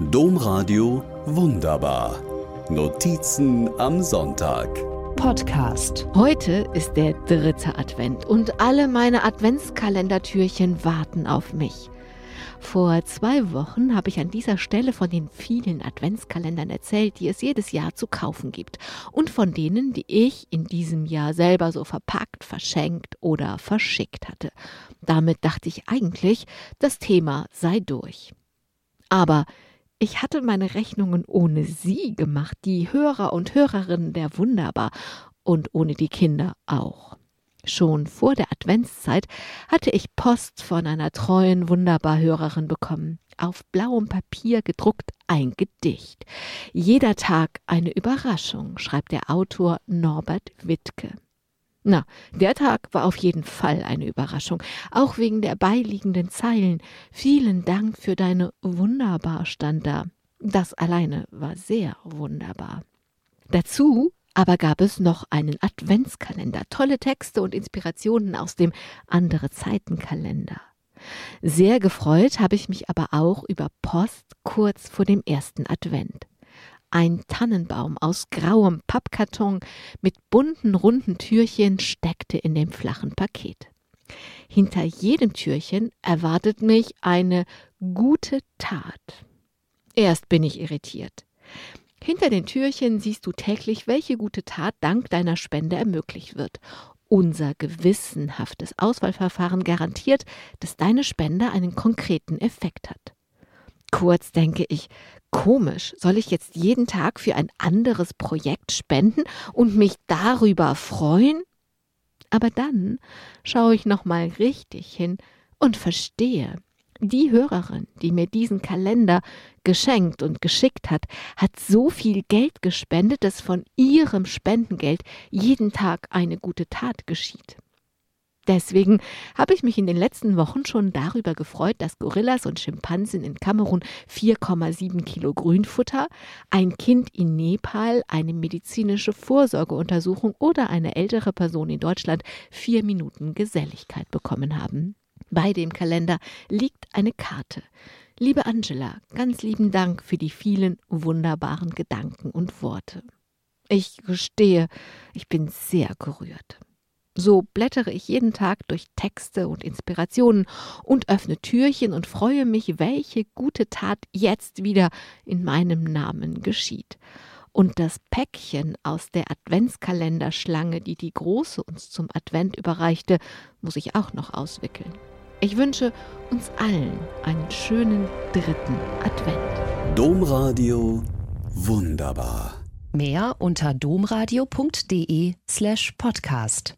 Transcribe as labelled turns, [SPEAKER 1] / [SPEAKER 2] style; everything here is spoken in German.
[SPEAKER 1] Domradio Wunderbar. Notizen am Sonntag.
[SPEAKER 2] Podcast. Heute ist der dritte Advent und alle meine Adventskalendertürchen warten auf mich. Vor zwei Wochen habe ich an dieser Stelle von den vielen Adventskalendern erzählt, die es jedes Jahr zu kaufen gibt und von denen, die ich in diesem Jahr selber so verpackt, verschenkt oder verschickt hatte. Damit dachte ich eigentlich, das Thema sei durch. Aber ich hatte meine Rechnungen ohne Sie gemacht, die Hörer und Hörerinnen der Wunderbar und ohne die Kinder auch. Schon vor der Adventszeit hatte ich Post von einer treuen Wunderbarhörerin bekommen. Auf blauem Papier gedruckt ein Gedicht. Jeder Tag eine Überraschung, schreibt der Autor Norbert Wittke. Na, der Tag war auf jeden Fall eine Überraschung, auch wegen der beiliegenden Zeilen. Vielen Dank für deine Wunderbar stand da. Das alleine war sehr wunderbar. Dazu aber gab es noch einen Adventskalender, tolle Texte und Inspirationen aus dem andere Zeitenkalender. Sehr gefreut habe ich mich aber auch über Post kurz vor dem ersten Advent. Ein Tannenbaum aus grauem Pappkarton mit bunten runden Türchen steckte in dem flachen Paket. Hinter jedem Türchen erwartet mich eine gute Tat. Erst bin ich irritiert. Hinter den Türchen siehst du täglich, welche gute Tat dank deiner Spende ermöglicht wird. Unser gewissenhaftes Auswahlverfahren garantiert, dass deine Spende einen konkreten Effekt hat. Kurz denke ich, komisch, soll ich jetzt jeden Tag für ein anderes Projekt spenden und mich darüber freuen? Aber dann schaue ich nochmal richtig hin und verstehe, die Hörerin, die mir diesen Kalender geschenkt und geschickt hat, hat so viel Geld gespendet, dass von ihrem Spendengeld jeden Tag eine gute Tat geschieht. Deswegen habe ich mich in den letzten Wochen schon darüber gefreut, dass Gorillas und Schimpansen in Kamerun 4,7 Kilo Grünfutter, ein Kind in Nepal eine medizinische Vorsorgeuntersuchung oder eine ältere Person in Deutschland vier Minuten Geselligkeit bekommen haben. Bei dem Kalender liegt eine Karte. Liebe Angela, ganz lieben Dank für die vielen wunderbaren Gedanken und Worte. Ich gestehe, ich bin sehr gerührt. So blättere ich jeden Tag durch Texte und Inspirationen und öffne Türchen und freue mich, welche gute Tat jetzt wieder in meinem Namen geschieht. Und das Päckchen aus der Adventskalenderschlange, die die Große uns zum Advent überreichte, muss ich auch noch auswickeln. Ich wünsche uns allen einen schönen dritten Advent.
[SPEAKER 1] Domradio wunderbar.
[SPEAKER 2] Mehr unter domradio.de slash podcast.